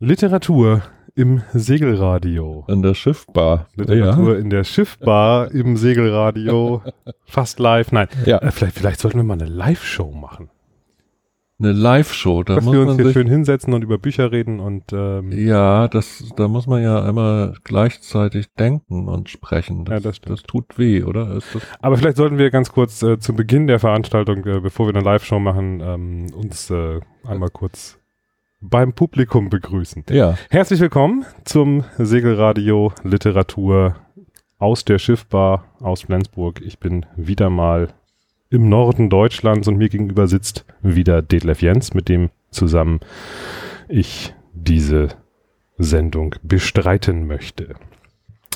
Literatur im Segelradio. An der Schiffbar. Literatur ja. in der Schiffbar im Segelradio. Fast live. Nein, ja. Äh, vielleicht, vielleicht sollten wir mal eine Live-Show machen. Eine Live-Show, da Dass muss wir uns man hier schön hinsetzen und über Bücher reden und ähm ja, das, da muss man ja immer gleichzeitig denken und sprechen. Das, ja, das, das tut weh, oder? Aber vielleicht sollten wir ganz kurz äh, zu Beginn der Veranstaltung, äh, bevor wir eine Live-Show machen, ähm, uns äh, einmal kurz beim Publikum begrüßen. Ja. Herzlich willkommen zum Segelradio Literatur aus der Schiffbar aus Flensburg. Ich bin wieder mal im Norden Deutschlands und mir gegenüber sitzt wieder Detlef Jens, mit dem zusammen ich diese Sendung bestreiten möchte.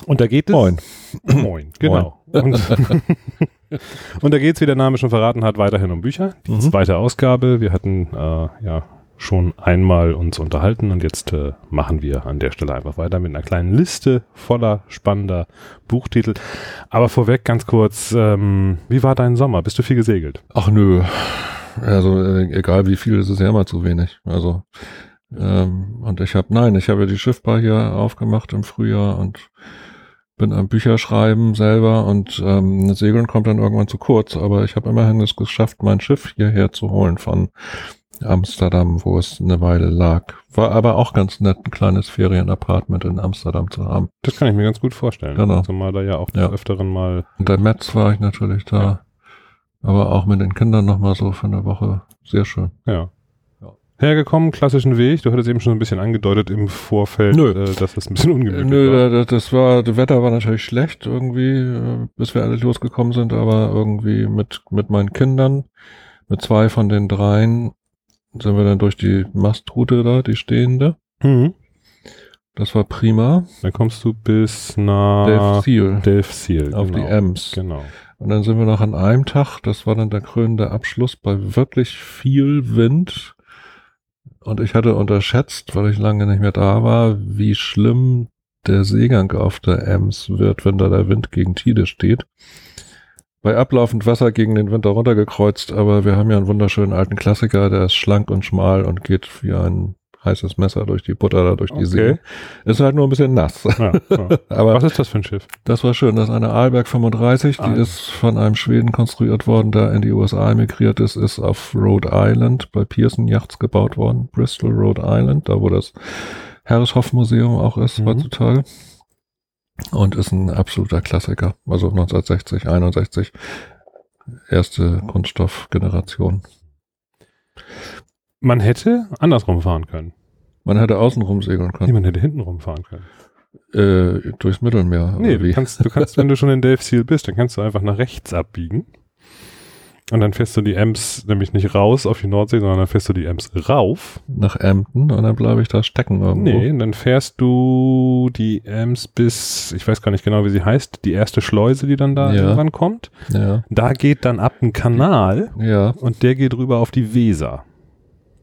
Und da geht es. Moin. Moin, genau. Moin. Und, und, da geht es, wie der Name schon verraten hat, weiterhin um Bücher. Die mhm. zweite Ausgabe. Wir hatten äh, ja schon einmal uns unterhalten und jetzt äh, machen wir an der Stelle einfach weiter mit einer kleinen Liste voller spannender Buchtitel. Aber vorweg ganz kurz, ähm, wie war dein Sommer? Bist du viel gesegelt? Ach nö, also äh, egal wie viel, ist es ja immer zu wenig. Also ähm, und ich habe, nein, ich habe ja die Schiffbar hier aufgemacht im Frühjahr und bin am Bücherschreiben selber und ähm, Segeln kommt dann irgendwann zu kurz, aber ich habe immerhin es geschafft, mein Schiff hierher zu holen von Amsterdam, wo es eine Weile lag. War aber auch ganz nett, ein kleines Ferienapartment in Amsterdam zu haben. Das kann ich mir ganz gut vorstellen. Genau. Zumal da ja auch ja. öfteren mal. In der Metz war ich natürlich da. Ja. Aber auch mit den Kindern nochmal so für eine Woche. Sehr schön. Ja. Hergekommen, klassischen Weg. Du hattest eben schon ein bisschen angedeutet im Vorfeld, Nö. Äh, dass das ein bisschen ungemütlich Nö, war. Nö, das war, das Wetter war natürlich schlecht irgendwie, äh, bis wir alle losgekommen sind, aber irgendwie mit, mit meinen Kindern, mit zwei von den dreien sind wir dann durch die Mastroute da, die stehende. Mhm. Das war prima. Dann kommst du bis nach Delfziel. Delfziel, Auf genau. die Ems. Genau. Und dann sind wir noch an einem Tag, das war dann der krönende Abschluss, bei wirklich viel Wind. Und ich hatte unterschätzt, weil ich lange nicht mehr da war, wie schlimm der Seegang auf der Ems wird, wenn da der Wind gegen Tide steht bei ablaufend Wasser gegen den Winter runtergekreuzt, aber wir haben ja einen wunderschönen alten Klassiker, der ist schlank und schmal und geht wie ein heißes Messer durch die Butter da durch die okay. See. Ist halt nur ein bisschen nass. Ja, ja. aber Was ist das für ein Schiff? Das war schön. Das ist eine Aalberg 35, die ah. ist von einem Schweden konstruiert worden, der in die USA emigriert ist, ist auf Rhode Island bei Pearson Yachts gebaut worden. Bristol, Rhode Island, da wo das Harrishoff Museum auch ist mhm. heutzutage und ist ein absoluter Klassiker. Also 1960, 61, erste Kunststoffgeneration. Man hätte andersrum fahren können. Man hätte außenrum segeln können. Nee, man hätte hintenrum fahren können. Äh, durchs Mittelmeer. Nee, du kannst, du kannst, wenn du schon in Dave Seal bist, dann kannst du einfach nach rechts abbiegen. Und dann fährst du die Ems nämlich nicht raus auf die Nordsee, sondern dann fährst du die Ems rauf. Nach Emden und dann bleibe ich da stecken irgendwo. Nee, dann fährst du die Ems bis, ich weiß gar nicht genau, wie sie heißt, die erste Schleuse, die dann da ja. irgendwann kommt. Ja. Da geht dann ab ein Kanal. Ja. Und der geht rüber auf die Weser.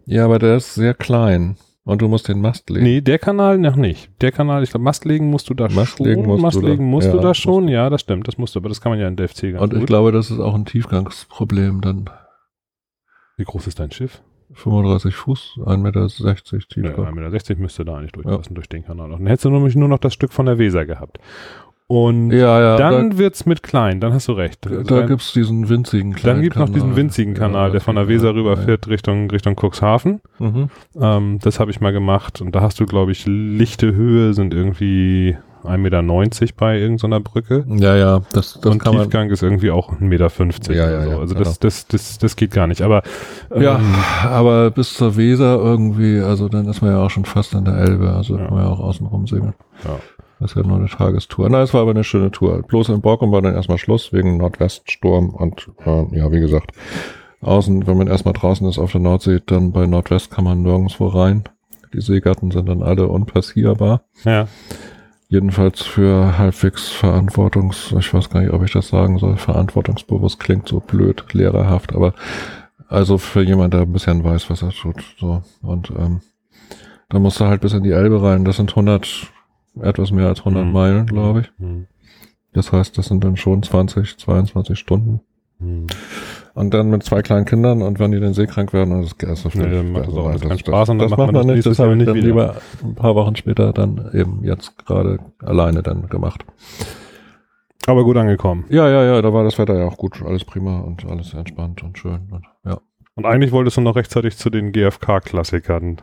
Ja, aber der ist sehr klein. Und du musst den Mast legen. Nee, der Kanal noch nicht. Der Kanal, ich glaube, Mast legen musst du da Mast schon. Legen musst Mast du legen da. musst ja, du da schon. Ja, das stimmt. Das musst du, aber das kann man ja in DFC ganz Und ich gut. glaube, das ist auch ein Tiefgangsproblem dann. Wie groß ist dein Schiff? 35 Fuß, 1,60 Meter Tiefgang. Ja, 1,60 Meter müsste da nicht durchpassen ja. durch den Kanal. Dann hättest du nämlich nur noch das Stück von der Weser gehabt. Und ja, ja, dann da, wird's mit klein, dann hast du recht. Da, da gibt's diesen winzigen Kanal. Dann gibt's noch diesen winzigen Kanal, ja, der von der Weser rüberfährt ja. Richtung, Richtung Cuxhaven. Mhm. Ähm, das habe ich mal gemacht und da hast du, glaube ich, lichte Höhe sind irgendwie 1,90 Meter bei irgendeiner Brücke. Ja, ja, das, das und kann Tiefgang man ist irgendwie auch 1,50 Meter. Ja, ja, so. ja, also genau. das, das, das, das geht gar nicht. Aber ähm, ja, aber bis zur Weser irgendwie, also dann ist man ja auch schon fast an der Elbe, also ja. kann man ja auch außen rum segeln. Ja. Das ist ja nur eine Tagestour. Nein, es war aber eine schöne Tour. Bloß in Borkum war dann erstmal Schluss wegen Nordweststurm und äh, ja, wie gesagt, außen, wenn man erstmal draußen ist auf der Nordsee, dann bei Nordwest kann man nirgendwo rein. Die Seegatten sind dann alle unpassierbar. Ja. Jedenfalls für halbwegs verantwortungs, ich weiß gar nicht, ob ich das sagen soll, verantwortungsbewusst klingt so blöd, lehrerhaft, aber also für jemand, der ein bisschen weiß, was er tut, so. Und ähm, da musst du halt bis in die Elbe rein. Das sind 100 etwas mehr als 100 mhm. Meilen, glaube ich. Mhm. Das heißt, das sind dann schon 20, 22 Stunden. Mhm. Und dann mit zwei kleinen Kindern und wenn die dann seekrank werden, das, das, Nee, dann macht das auch alles das, keinen Spaß und das macht man das nicht. Das habe ich nicht dann wieder. lieber ein paar Wochen später dann eben jetzt gerade alleine dann gemacht. Aber gut angekommen. Ja, ja, ja, da war das Wetter ja auch gut, alles prima und alles entspannt und schön. Und, ja. Und eigentlich wolltest du noch rechtzeitig zu den GFK-Klassikern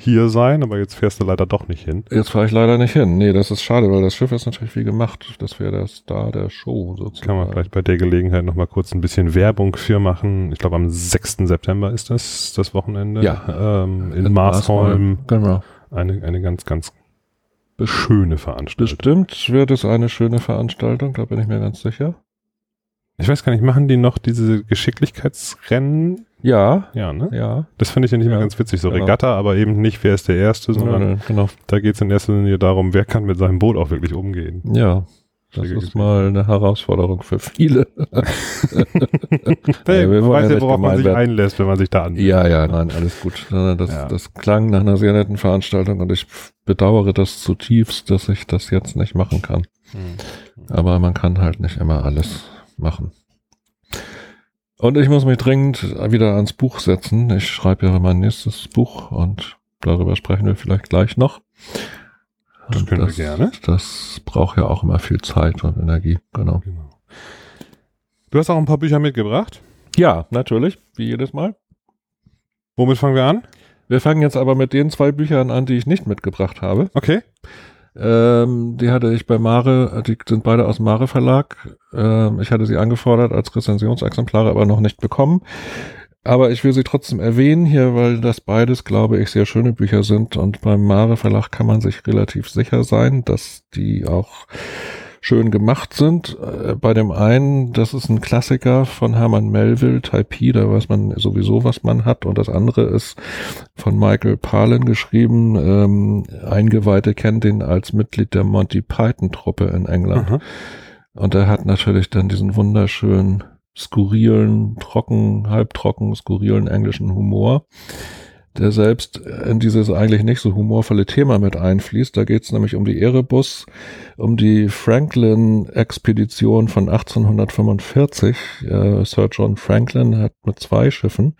hier sein, aber jetzt fährst du leider doch nicht hin. Jetzt fahre ich leider nicht hin. Nee, das ist schade, weil das Schiff ist natürlich wie gemacht. Das wäre der Star der Show sozusagen. Kann man vielleicht bei der Gelegenheit nochmal kurz ein bisschen Werbung für machen. Ich glaube, am 6. September ist das, das Wochenende. Ja. Ähm, in, Marsholm. Genau. Eine, eine ganz, ganz schöne Veranstaltung. Bestimmt wird es eine schöne Veranstaltung, da bin ich mir ganz sicher. Ich weiß gar nicht, machen die noch diese Geschicklichkeitsrennen? Ja, Ja, ne? ja. Das finde ich ja nicht mehr Ja, ganz witzig. So genau. Regatta, aber eben nicht, wer ist der Erste, sondern Ja, genau. da geht es in erster Linie darum, wer kann mit seinem Boot auch wirklich umgehen. Ja, das Schräge ist gesehen. mal eine Herausforderung für viele. Hey, man wollen weiß ja ja, worauf man sich werden. einlässt, wenn man sich da an. Ja, ja, nein, alles gut. Das, Ja. das klang nach einer sehr netten Veranstaltung und ich bedauere das zutiefst, dass ich das jetzt nicht machen kann. Hm. Aber man kann halt nicht immer alles machen. Und ich muss mich dringend wieder ans Buch setzen. Ich schreibe ja mein nächstes Buch und darüber sprechen wir vielleicht gleich noch. Das können wir gerne. Das braucht ja auch immer viel Zeit und Energie, genau. Genau. Du hast auch ein paar Bücher mitgebracht. Ja, natürlich, wie jedes Mal. Womit fangen wir an? Wir fangen jetzt aber mit den zwei Büchern an, die ich nicht mitgebracht habe. Okay. Ähm, die hatte ich bei Mare, die sind beide aus Mare Verlag. Ähm, ich hatte sie angefordert als Rezensionsexemplare, aber noch nicht bekommen. Aber ich will sie trotzdem erwähnen hier, weil das beides, glaube ich, sehr schöne Bücher sind. Und beim Mare Verlag kann man sich relativ sicher sein, dass die auch schön gemacht sind. Äh, bei dem einen, das ist ein Klassiker von Hermann Melville, Taipei, da weiß man sowieso, was man hat. Und das andere ist von Michael Palin geschrieben. Ähm, Eingeweihte kennen den als Mitglied der Monty Python Truppe in England. Aha. Und er hat natürlich dann diesen wunderschönen, skurrilen, trocken, halbtrocken, skurrilen englischen Humor, der selbst in dieses eigentlich nicht so humorvolle Thema mit einfließt. Da geht es nämlich um die Erebus, um die Franklin-Expedition von 1845. Äh, Sir John Franklin hat mit zwei Schiffen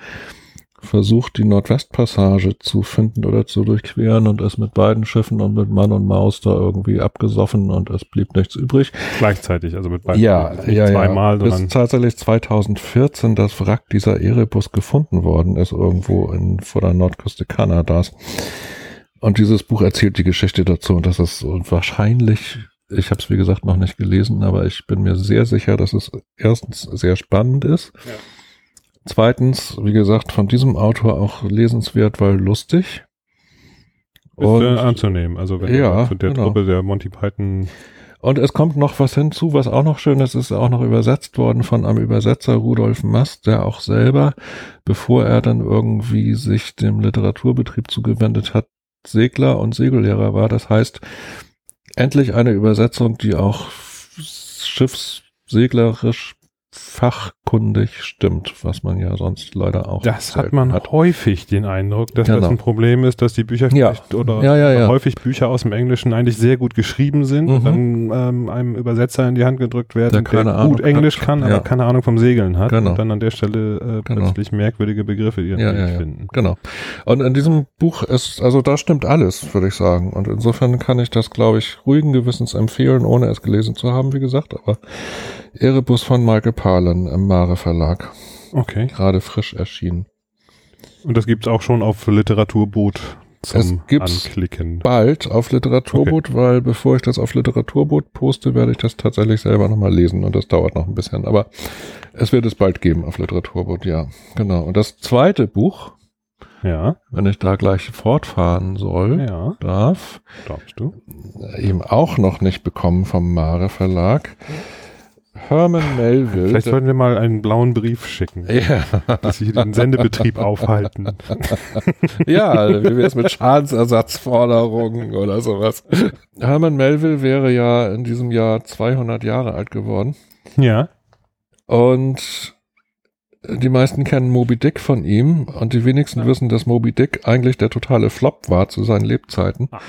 versucht, die Nordwestpassage zu finden oder zu durchqueren und ist mit beiden Schiffen und mit Mann und Maus da irgendwie abgesoffen und es blieb nichts übrig. Gleichzeitig, also mit beiden. Ja, nicht ja, zweimal, ja. Bis tatsächlich 2014 das Wrack dieser Erebus gefunden worden ist, irgendwo in, vor der Nordküste Kanadas. Und dieses Buch erzählt die Geschichte dazu und das ist wahrscheinlich, ich habe es wie gesagt noch nicht gelesen, aber ich bin mir sehr sicher, dass es erstens sehr spannend ist. Ja. Zweitens, wie gesagt, von diesem Autor auch lesenswert, weil lustig. ist äh, anzunehmen. Also wenn Ja, zu der genau. Truppe der Monty Python Und es kommt noch was hinzu, was auch noch schön ist, ist auch noch übersetzt worden von einem Übersetzer Rudolf Mast, der auch selber, bevor er dann irgendwie sich dem Literaturbetrieb zugewendet hat, Segler und Segellehrer war. Das heißt, endlich eine Übersetzung, die auch schiffsseglerisch fachkundig stimmt, was man ja sonst leider auch Das hat man häufig den Eindruck, dass Genau. das ein Problem ist, dass die Bücher Ja. oder Ja, ja, häufig Bücher aus dem Englischen eigentlich sehr gut geschrieben sind und Mhm. dann ähm, einem Übersetzer in die Hand gedrückt werden, Der der, gut Englisch hat. kann, aber keine Ahnung vom Segeln hat Genau. und dann an der Stelle äh, Genau. plötzlich merkwürdige Begriffe Weg ja, ja, finden. genau. Und in diesem Buch ist, also da stimmt alles, würde ich sagen. Und insofern kann ich das, glaube ich, ruhigen Gewissens empfehlen, ohne es gelesen zu haben, wie gesagt. Aber Erebus von Michael Palin im Mare Verlag, Okay. gerade frisch erschienen. Und das gibt's auch schon auf Literaturboot zum Es gibt's Anklicken. Bald auf Literaturboot, weil bevor ich das auf Literaturboot poste, werde ich das tatsächlich selber nochmal lesen und das dauert noch ein bisschen. Aber es wird es bald geben auf Literaturboot, ja. Genau. Und das zweite Buch, Ja, wenn ich da gleich fortfahren soll, ja, darf, glaubst du? eben auch noch nicht bekommen vom Mare Verlag. Herman Melville. Vielleicht sollten wir mal einen blauen Brief schicken, ja, dass sie den Sendebetrieb aufhalten. ja, wie wäre es mit Schadensersatzforderungen oder sowas? Herman Melville wäre ja in diesem Jahr 200 Jahre alt geworden. Ja. Und die meisten kennen Moby Dick von ihm und die wenigsten wissen, dass Moby Dick eigentlich der totale Flop war zu seinen Lebzeiten. Ah.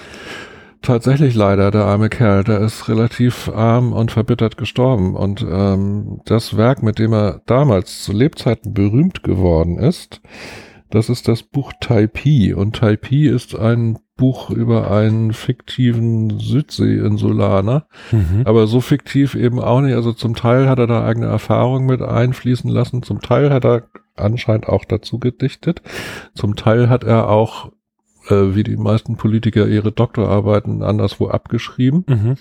Tatsächlich leider, der arme Kerl, der ist relativ arm und verbittert gestorben. Und ähm, das Werk, mit dem er damals zu Lebzeiten berühmt geworden ist, das ist das Buch Taipei. Und Taipei ist ein Buch über einen fiktiven Südsee-Insulaner. Mhm. Aber so fiktiv eben auch nicht. Also zum Teil hat er da eigene Erfahrungen mit einfließen lassen. Zum Teil hat er anscheinend auch dazu gedichtet. Zum Teil hat er auch, äh, wie die meisten Politiker, ihre Doktorarbeiten anderswo abgeschrieben. Mhm.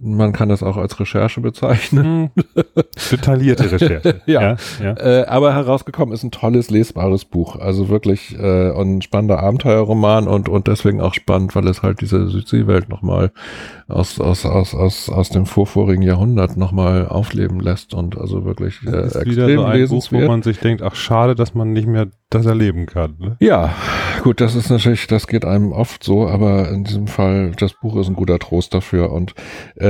Man kann das auch als Recherche bezeichnen. Hm. Detaillierte Recherche. ja. ja, ja. Äh, aber herausgekommen ist ein tolles, lesbares Buch. Also wirklich äh, ein spannender Abenteuerroman und, und deswegen auch spannend, weil es halt diese Südseewelt nochmal aus, aus, aus, aus, aus dem vorvorigen Jahrhundert nochmal aufleben lässt und also wirklich äh, extrem wieder so ein Buch, wo man sich denkt, ach schade, dass man nicht mehr das erleben kann. Ne? Ja, gut, das ist natürlich, das geht einem oft so, aber in diesem Fall, das Buch ist ein guter Trost dafür und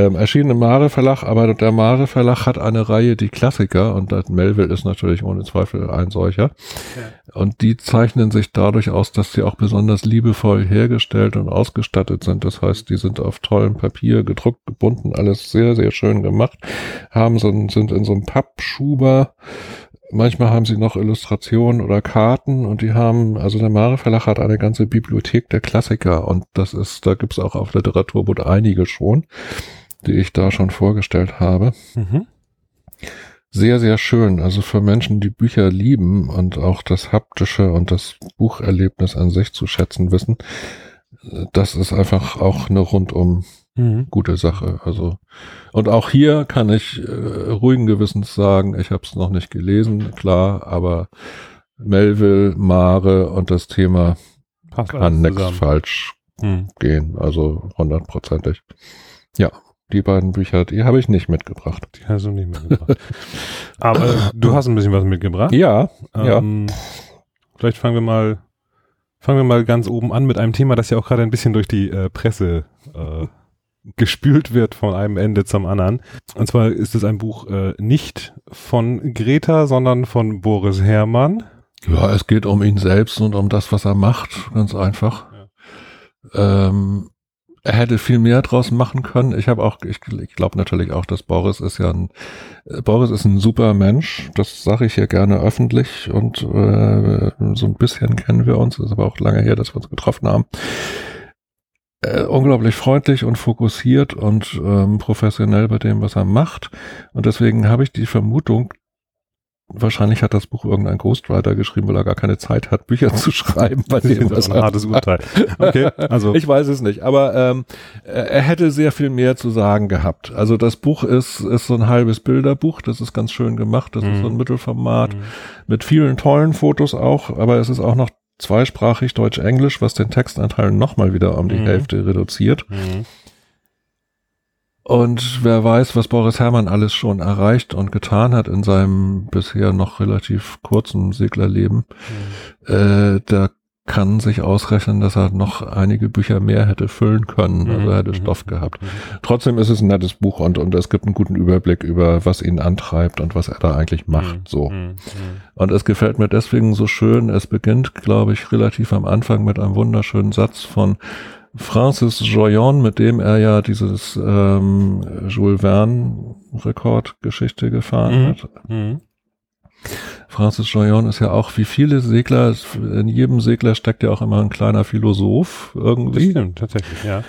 ähm, erschienen im Mare Verlag, aber der Mare Verlag hat eine Reihe, die Klassiker und das Melville ist natürlich ohne Zweifel ein solcher. Ja. Und die zeichnen sich dadurch aus, dass sie auch besonders liebevoll hergestellt und ausgestattet sind. Das heißt, die sind auf tollem Papier gedruckt, gebunden, alles sehr, sehr schön gemacht, haben so, sind in so einem Pappschuber Manchmal haben sie noch Illustrationen oder Karten und die haben, also der Mare Verlag hat eine ganze Bibliothek der Klassiker und das ist, da gibt's auch auf Literaturbund einige schon, die ich da schon vorgestellt habe. Mhm. Sehr, sehr schön. Also für Menschen, die Bücher lieben und auch das haptische und das Bucherlebnis an sich zu schätzen wissen, das ist einfach auch eine rundum mhm. gute Sache. Also und auch hier kann ich äh, ruhigen Gewissens sagen, ich habe es noch nicht gelesen, klar, aber Melville, Mare und das Thema Passt kann nichts falsch mhm. gehen, also hundertprozentig. Ja, die beiden Bücher, die habe ich nicht mitgebracht. Die hast du nicht mitgebracht. aber du hast ein bisschen was mitgebracht. Ja, ähm, ja. Vielleicht fangen wir mal fangen wir mal ganz oben an mit einem Thema, das ja auch gerade ein bisschen durch die äh, Presse äh, gespült wird von einem Ende zum anderen. Und zwar ist es ein Buch äh, nicht von Greta, sondern von Boris Herrmann. Ja, es geht um ihn selbst und um das, was er macht, ganz einfach. Ja. Ähm, er hätte viel mehr draus machen können. Ich habe auch, ich, ich glaube natürlich auch, dass Boris ist ja ein, äh, Boris ist ein super Mensch. Das sage ich hier gerne öffentlich und äh, so ein bisschen kennen wir uns. Ist aber auch lange her, dass wir uns getroffen haben äh, unglaublich freundlich und fokussiert und ähm, professionell bei dem, was er macht. Und deswegen habe ich die Vermutung, wahrscheinlich hat das Buch irgendein Ghostwriter geschrieben, weil er gar keine Zeit hat, Bücher zu schreiben. Bei dem, was ein hartes Urteil. Okay, also ich weiß es nicht, aber ähm, er hätte sehr viel mehr zu sagen gehabt. Also das Buch ist ist so ein halbes Bilderbuch, das ist ganz schön gemacht, das mhm. ist so ein mhm. Mittelformat mhm. mit vielen tollen Fotos auch, aber es ist auch noch zweisprachig Deutsch-Englisch, was den Textanteil nochmal wieder um die mhm. Hälfte reduziert. Mhm. Und wer weiß, was Boris Herrmann alles schon erreicht und getan hat in seinem bisher noch relativ kurzen Seglerleben, mhm. äh, der kann sich ausrechnen, dass er noch einige Bücher mehr hätte füllen können. Mhm. Also er hätte mhm. Stoff gehabt. Mhm. Trotzdem ist es ein nettes Buch und, und es gibt einen guten Überblick über, was ihn antreibt und was er da eigentlich macht. So. Und es gefällt mir deswegen so schön. Es beginnt, glaube ich, relativ am Anfang mit einem wunderschönen Satz von Francis Joyon, mit dem er ja dieses ähm, Jules Verne Rekordgeschichte gefahren mhm. hat. Mhm. Francis Joyon ist ja auch wie viele Segler, in jedem Segler steckt ja auch immer ein kleiner Philosoph irgendwie. Das stimmt, tatsächlich, ja.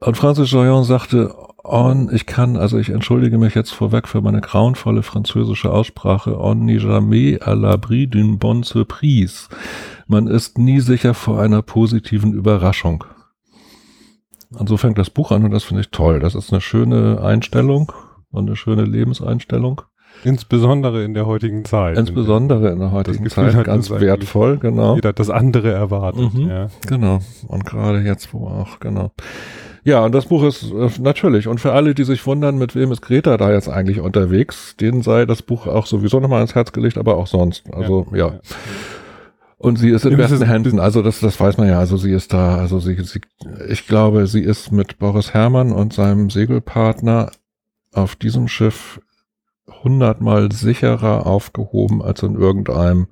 Und Francis Joyon sagte, on, ich kann, also ich entschuldige mich jetzt vorweg für meine grauenvolle französische Aussprache, on n'est jamais à l'abri d'une bonne surprise. Man ist nie sicher vor einer positiven Überraschung. Und so fängt das Buch an und das finde ich toll. Das ist eine schöne Einstellung und eine schöne Lebenseinstellung. Insbesondere in der heutigen Zeit. Insbesondere in der heutigen Zeit, ganz wertvoll, genau. Jeder hat das andere erwartet, mhm, ja. Genau. Und gerade jetzt, wo auch, genau. Ja, und das Buch ist äh, natürlich, und für alle, die sich wundern, mit wem ist Greta da jetzt eigentlich unterwegs, denen sei das Buch auch sowieso nochmal ans Herz gelegt, aber auch sonst. Also, ja. ja. Und sie ist in besten Händen, also das, das weiß man ja, also sie ist da, also sie, sie, ich glaube, sie ist mit Boris Herrmann und seinem Segelpartner auf diesem Schiff hundertmal sicherer aufgehoben als in irgendeinem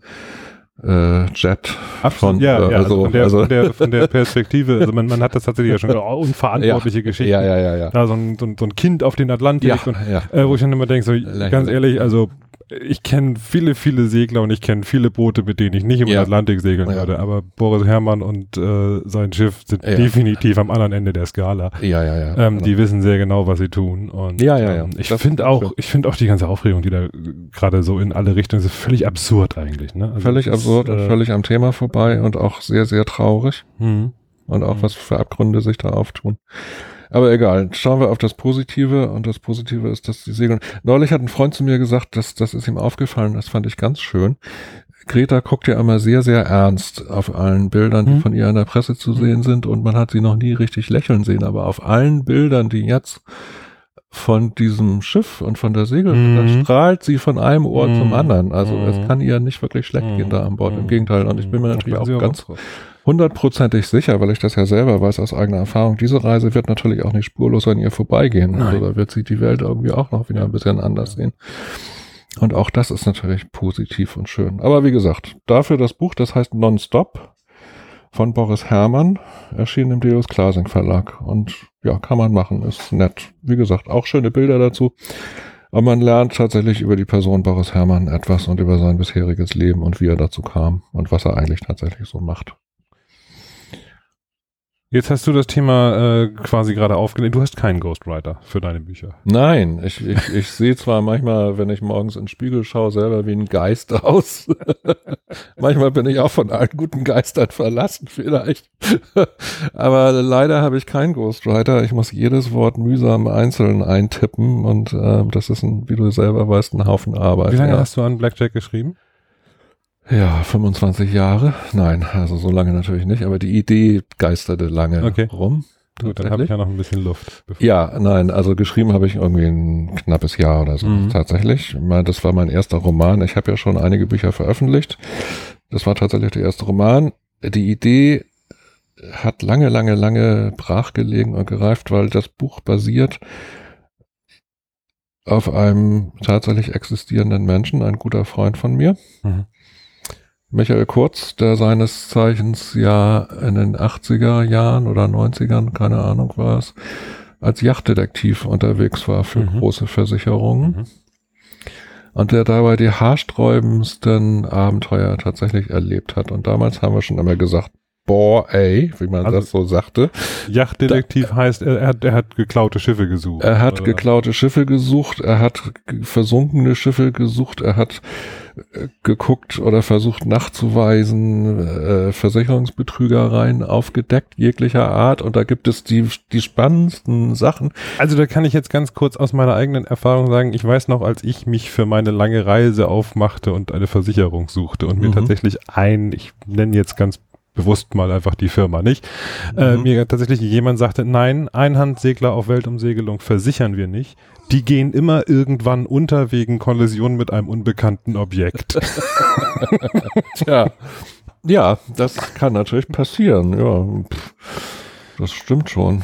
äh, Jet von, ja, äh, ja, also, von, der, also von, der, von der Perspektive, also man, man hat das tatsächlich ja schon oh, unverantwortliche ja, Geschichten. Ja, ja, ja, ja. Da so ein, so, ein, so ein Kind auf den Atlantik ja, und ja. Äh, wo ich dann immer denke, so ganz ehrlich, also ich kenne viele, viele Segler und ich kenne viele Boote, mit denen ich nicht über ja. den Atlantik segeln ja. würde, aber Boris Herrmann und äh, sein Schiff sind ja. definitiv am anderen Ende der Skala. Ja, ja, ja. Ähm, genau. Die wissen sehr genau, was sie tun. Und, ja, ja, ja. Ähm, ich finde auch, ich finde auch die ganze Aufregung, die da gerade so in alle Richtungen ist, völlig absurd eigentlich. Ne? Also völlig absurd ist, und äh, völlig am Thema vorbei und auch sehr, sehr traurig. Mhm. Und auch mhm. was für Abgründe sich da auftun. Aber egal, schauen wir auf das Positive und das Positive ist, dass die Segeln. Neulich hat ein Freund zu mir gesagt, dass das ist ihm aufgefallen, das fand ich ganz schön. Greta guckt ja immer sehr, sehr ernst auf allen Bildern, die mhm. von ihr in der Presse zu sehen sind und man hat sie noch nie richtig lächeln sehen, aber auf allen Bildern, die jetzt von diesem Schiff und von der Segel, mhm. dann strahlt sie von einem Ohr mhm. zum anderen. Also es mhm. kann ihr nicht wirklich schlecht gehen da an Bord. Im mhm. Gegenteil. Und ich bin mir mhm. natürlich auch ganz, auch hundertprozentig sicher, weil ich das ja selber weiß aus eigener Erfahrung, diese Reise wird natürlich auch nicht spurlos an ihr vorbeigehen. Nein. Also da wird sie die Welt irgendwie auch noch wieder ein bisschen anders sehen. Und auch das ist natürlich positiv und schön. Aber wie gesagt, dafür das Buch, das heißt Nonstop von Boris Herrmann, erschien im Deus Klasing Verlag. Und ja, kann man machen, ist nett. Wie gesagt, auch schöne Bilder dazu. Aber man lernt tatsächlich über die Person Boris Herrmann etwas und über sein bisheriges Leben und wie er dazu kam und was er eigentlich tatsächlich so macht. Jetzt hast du das Thema äh, quasi gerade aufgenommen. Du hast keinen Ghostwriter für deine Bücher. Nein, ich, ich, ich sehe zwar manchmal, wenn ich morgens in den Spiegel schaue, selber wie ein Geist aus. manchmal bin ich auch von allen guten Geistern verlassen vielleicht. Aber leider habe ich keinen Ghostwriter. Ich muss jedes Wort mühsam einzeln eintippen und äh, das ist, ein, wie du selber weißt, ein Haufen Arbeit. Wie lange ja. hast du an Blackjack geschrieben? Ja, 25 Jahre. Nein, also so lange natürlich nicht, aber die Idee geisterte lange okay. rum. Gut, dann habe ich ja noch ein bisschen Luft. Ja, nein, also geschrieben habe ich irgendwie ein knappes Jahr oder so mhm. tatsächlich. Das war mein erster Roman. Ich habe ja schon einige Bücher veröffentlicht. Das war tatsächlich der erste Roman. Die Idee hat lange, lange, lange brach gelegen und gereift, weil das Buch basiert auf einem tatsächlich existierenden Menschen, ein guter Freund von mir. Mhm. Michael Kurz, der seines Zeichens ja in den 80er Jahren oder 90ern, keine Ahnung war es, als Yachtdetektiv unterwegs war für mhm. große Versicherungen. Mhm. Und der dabei die haarsträubendsten Abenteuer tatsächlich erlebt hat. Und damals haben wir schon immer gesagt, boah, ey, wie man also, das so sagte. Yachtdetektiv da, heißt, er, er, hat, er hat geklaute Schiffe gesucht. Er hat oder? geklaute Schiffe gesucht, er hat versunkene Schiffe gesucht, er hat geguckt oder versucht nachzuweisen, äh, Versicherungsbetrügereien aufgedeckt, jeglicher Art. Und da gibt es die, die spannendsten Sachen. Also da kann ich jetzt ganz kurz aus meiner eigenen Erfahrung sagen, ich weiß noch, als ich mich für meine lange Reise aufmachte und eine Versicherung suchte und mir mhm. tatsächlich ein, ich nenne jetzt ganz bewusst mal einfach die Firma nicht. Äh, mhm. Mir tatsächlich jemand sagte, nein, Einhandsegler auf Weltumsegelung versichern wir nicht. Die gehen immer irgendwann unter wegen Kollision mit einem unbekannten Objekt. Tja, ja, das kann natürlich passieren. Ja, das stimmt schon.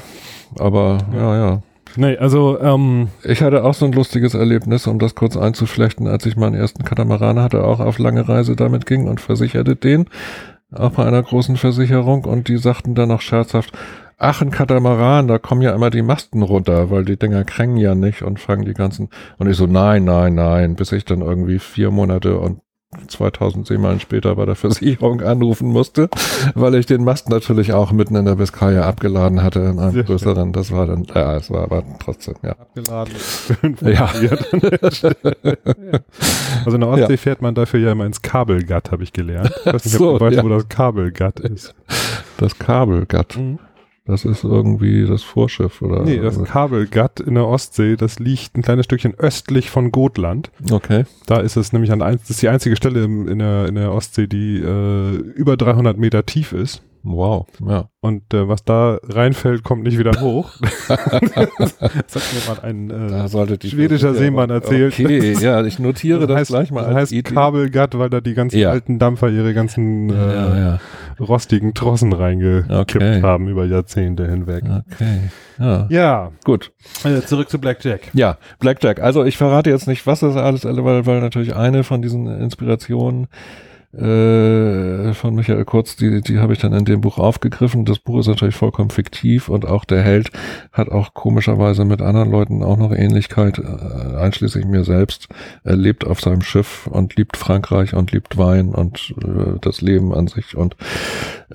Aber ja, ja. Nee, also ähm, ich hatte auch so ein lustiges Erlebnis, um das kurz einzuflechten, als ich meinen ersten Katamaran hatte, auch auf lange Reise damit ging und versicherte den auch bei einer großen Versicherung und die sagten dann noch scherzhaft, ach, ein Katamaran, da kommen ja immer die Masten runter, weil die Dinger krängen ja nicht und fangen die ganzen, und ich so, nein, nein, nein, bis ich dann irgendwie vier Monate und 2000 Seemeilen später bei der Versicherung anrufen musste, weil ich den Mast natürlich auch mitten in der Biskaya abgeladen hatte in einem größeren. Das war dann, ja, es war aber trotzdem, ja. Abgeladen. ja. Also in der Ostsee ja. fährt man dafür ja immer ins Kabelgatt, habe ich gelernt. Ich weiß nicht, so, ob du weißt, ja. wo das Kabelgatt ist. Das Kabelgatt. Mhm. Das ist irgendwie das Vorschiff, oder? Nee, das Kabelgatt in der Ostsee, das liegt ein kleines Stückchen östlich von Gotland. Okay. Da ist es nämlich an, das ist die einzige Stelle in der, in der Ostsee, die äh, über 300 Meter tief ist. Wow, ja. Und äh, was da reinfällt, kommt nicht wieder hoch. das hat mir mal ein äh, schwedischer Seemann erzählt. Okay, ja, ich notiere das, das heißt, gleich mal. Das heißt Idee. Kabelgatt, weil da die ganzen ja. alten Dampfer ihre ganzen äh, ja, ja. rostigen Trossen reingekippt okay. haben über Jahrzehnte hinweg. Okay. Ja. ja. Gut. Also zurück zu Blackjack. Ja, Blackjack. Also ich verrate jetzt nicht, was das alles, weil, weil natürlich eine von diesen Inspirationen äh, von Michael Kurz, die, die habe ich dann in dem Buch aufgegriffen. Das Buch ist natürlich vollkommen fiktiv und auch der Held hat auch komischerweise mit anderen Leuten auch noch Ähnlichkeit, äh, einschließlich mir selbst. Er lebt auf seinem Schiff und liebt Frankreich und liebt Wein und äh, das Leben an sich und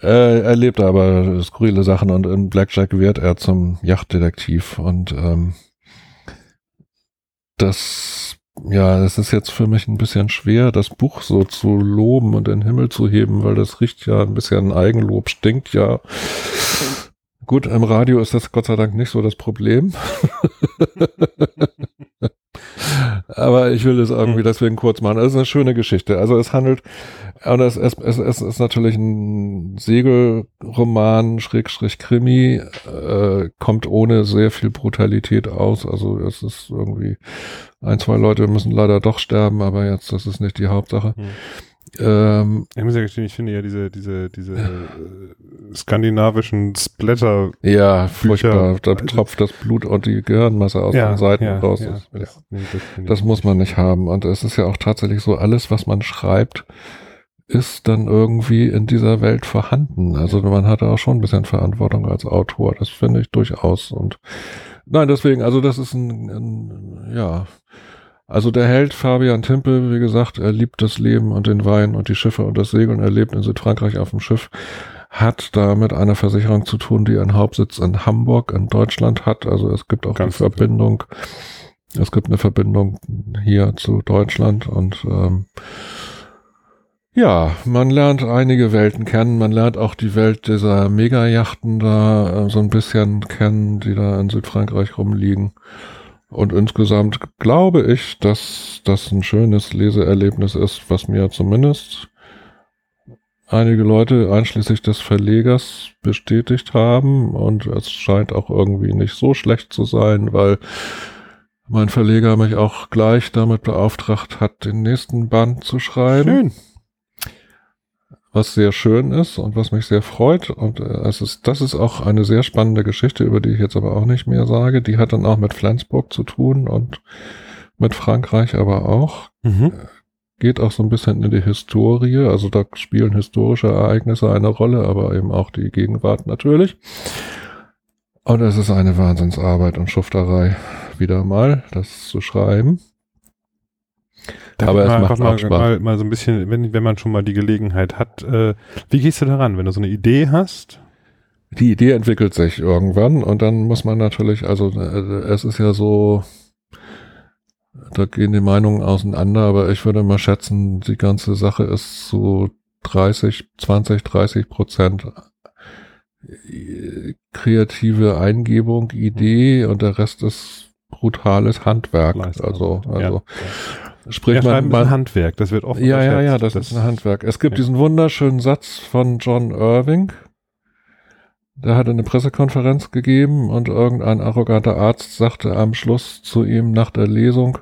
äh, er lebt aber skurrile Sachen und in Blackjack wird er zum Yachtdetektiv und ähm, das ja, es ist jetzt für mich ein bisschen schwer, das Buch so zu loben und in den Himmel zu heben, weil das riecht ja ein bisschen Eigenlob, stinkt ja. Gut, im Radio ist das Gott sei Dank nicht so das Problem. Aber ich will es irgendwie hm. deswegen kurz machen. Es ist eine schöne Geschichte. Also es handelt, und es, es, es, es ist natürlich ein Segelroman, Schrägstrich Krimi, äh, kommt ohne sehr viel Brutalität aus. Also es ist irgendwie, ein, zwei Leute müssen leider doch sterben, aber jetzt, das ist nicht die Hauptsache. Hm. Ähm, ich muss ja gestehen, ich finde ja diese, diese, diese äh, skandinavischen Splatter. Ja, furchtbar. Da tropft das Blut und die Gehirnmasse aus ja, den Seiten ja, raus. Ja, das, nee, das, das muss man nicht haben. Und es ist ja auch tatsächlich so, alles, was man schreibt, ist dann irgendwie in dieser Welt vorhanden. Also man hat auch schon ein bisschen Verantwortung als Autor. Das finde ich durchaus. Und nein, deswegen, also das ist ein, ein ja, also der Held Fabian Timpel, wie gesagt, er liebt das Leben und den Wein und die Schiffe und das Segeln. Er lebt in Südfrankreich auf dem Schiff, hat da mit einer Versicherung zu tun, die einen Hauptsitz in Hamburg in Deutschland hat. Also es gibt auch Ganz die Verbindung. Es gibt eine Verbindung hier zu Deutschland und ähm, ja, man lernt einige Welten kennen. Man lernt auch die Welt dieser Megajachten da äh, so ein bisschen kennen, die da in Südfrankreich rumliegen. Und insgesamt glaube ich, dass das ein schönes Leseerlebnis ist, was mir zumindest einige Leute einschließlich des Verlegers bestätigt haben. Und es scheint auch irgendwie nicht so schlecht zu sein, weil mein Verleger mich auch gleich damit beauftragt hat, den nächsten Band zu schreiben. Schön was sehr schön ist und was mich sehr freut. Und äh, es ist, das ist auch eine sehr spannende Geschichte, über die ich jetzt aber auch nicht mehr sage. Die hat dann auch mit Flensburg zu tun und mit Frankreich aber auch. Mhm. Äh, geht auch so ein bisschen in die Historie. Also da spielen historische Ereignisse eine Rolle, aber eben auch die Gegenwart natürlich. Und es ist eine Wahnsinnsarbeit und Schufterei, wieder mal, das zu schreiben. Da aber es macht mal, Spaß. Mal, mal so ein bisschen, wenn, wenn man schon mal die Gelegenheit hat, äh, wie gehst du daran, wenn du so eine Idee hast? Die Idee entwickelt sich irgendwann und dann muss man natürlich, also äh, es ist ja so, da gehen die Meinungen auseinander, aber ich würde mal schätzen, die ganze Sache ist so 30, 20, 30 Prozent äh, kreative Eingebung, Idee und der Rest ist brutales Handwerk. Leistung. Also, also ja. Sprich ja, man, man Handwerk, das wird oft Ja, ja, ja, das, das, ist ein Handwerk. Es gibt ja. diesen wunderschönen Satz von John Irving. Der hatte eine Pressekonferenz gegeben und irgendein arroganter Arzt sagte am Schluss zu ihm nach der Lesung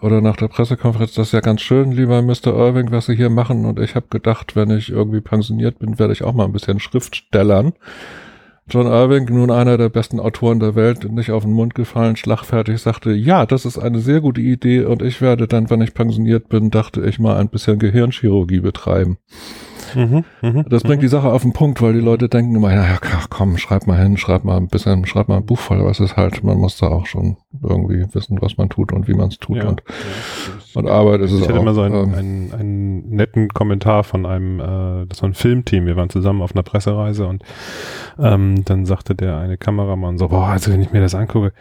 oder nach der Pressekonferenz, das ist ja ganz schön, lieber Mr. Irving, was Sie hier machen. Und ich habe gedacht, wenn ich irgendwie pensioniert bin, werde ich auch mal ein bisschen Schriftstellern. John Irving, nun einer der besten Autoren der Welt, nicht auf den Mund gefallen, schlagfertig, sagte, ja, das ist eine sehr gute Idee und ich werde dann, wenn ich pensioniert bin, dachte ich mal ein bisschen Gehirnchirurgie betreiben. Mhm, mh, das bringt mh. die Sache auf den Punkt, weil die Leute denken immer, ja, komm, schreib mal hin, schreib mal ein bisschen, schreib mal ein Buch voll, aber es ist halt, man muss da auch schon irgendwie wissen, was man tut und wie man es tut ja, und, ja, und Arbeit ist es auch. Ich hatte immer so einen, ähm, einen, einen netten Kommentar von einem, äh, das war ein Filmteam, wir waren zusammen auf einer Pressereise und ähm, dann sagte der eine Kameramann so, boah, also wenn ich mir das angucke,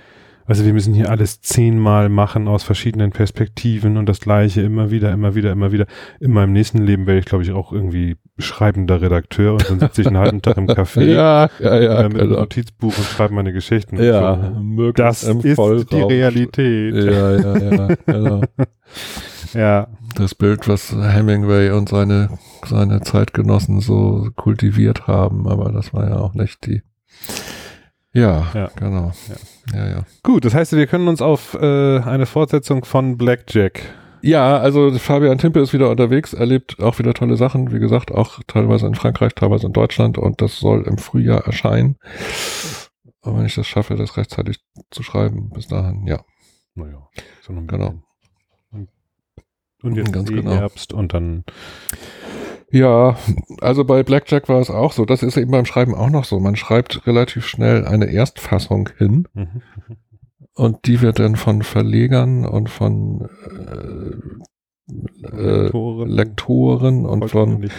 also wir müssen hier alles zehnmal machen aus verschiedenen Perspektiven und das gleiche immer wieder, immer wieder, immer wieder. In meinem nächsten Leben werde ich, glaube ich, auch irgendwie schreibender Redakteur und dann sitze ich einen halben Tag im Café ja, ja, ja, äh, mit einem genau. Notizbuch und schreibe meine Geschichten. Ja, so. das ist Vollraum. die Realität. Ja, ja, ja, genau. ja. Das Bild, was Hemingway und seine, seine Zeitgenossen so kultiviert haben, aber das war ja auch nicht die ja, ja. genau. Ja. ja. Ja, Gut, das heißt, wir können uns auf äh, eine Fortsetzung von Blackjack. Ja, also Fabian Timpe ist wieder unterwegs, erlebt auch wieder tolle Sachen, wie gesagt, auch teilweise in Frankreich, teilweise in Deutschland und das soll im Frühjahr erscheinen. Und wenn ich das schaffe, das rechtzeitig zu schreiben, bis dahin, ja. Naja, so genau. Und jetzt Ganz eh genau. Herbst und dann Ja, also bei Blackjack war es auch so. Das ist eben beim Schreiben auch noch so. Man schreibt relativ schnell eine Erstfassung hin mhm. und die wird dann von Verlegern und von äh, Lektoren, äh, Lektoren und von,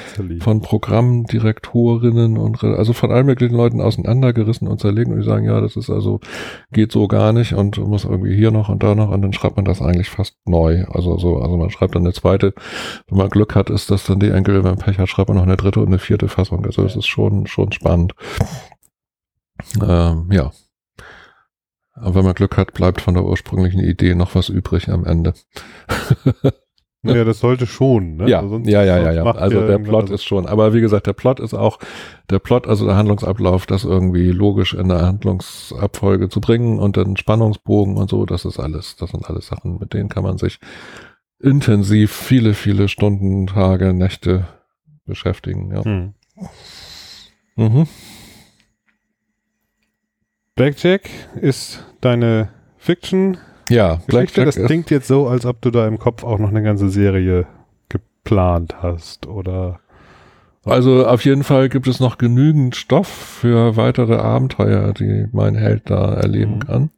von Programmdirektorinnen und also von allen möglichen Leuten auseinandergerissen und zerlegen und die sagen, ja, das ist also, geht so gar nicht und muss irgendwie hier noch und da noch und dann schreibt man das eigentlich fast neu. Also so, also man schreibt dann eine zweite, wenn man Glück hat, ist das dann die Enkel, wenn man Pech hat, schreibt man noch eine dritte und eine vierte Fassung. Also das ist schon, schon spannend. Ähm, ja. Aber wenn man Glück hat, bleibt von der ursprünglichen Idee noch was übrig am Ende. Ja, das sollte schon. Ne? Ja, also ja, ja, ja, ja. Also der Plot also ist schon. Aber wie gesagt, der Plot ist auch der Plot, also der Handlungsablauf, das irgendwie logisch in der Handlungsabfolge zu bringen und dann Spannungsbogen und so. Das ist alles. Das sind alles Sachen, mit denen kann man sich intensiv viele, viele Stunden, Tage, Nächte beschäftigen. Ja. Hm. Mhm. Blackjack ist deine Fiction ja, Geschichte, das klingt jetzt so, als ob du da im Kopf auch noch eine ganze Serie geplant hast, oder? Also auf jeden Fall gibt es noch genügend Stoff für weitere Abenteuer, die mein Held da erleben mhm. kann.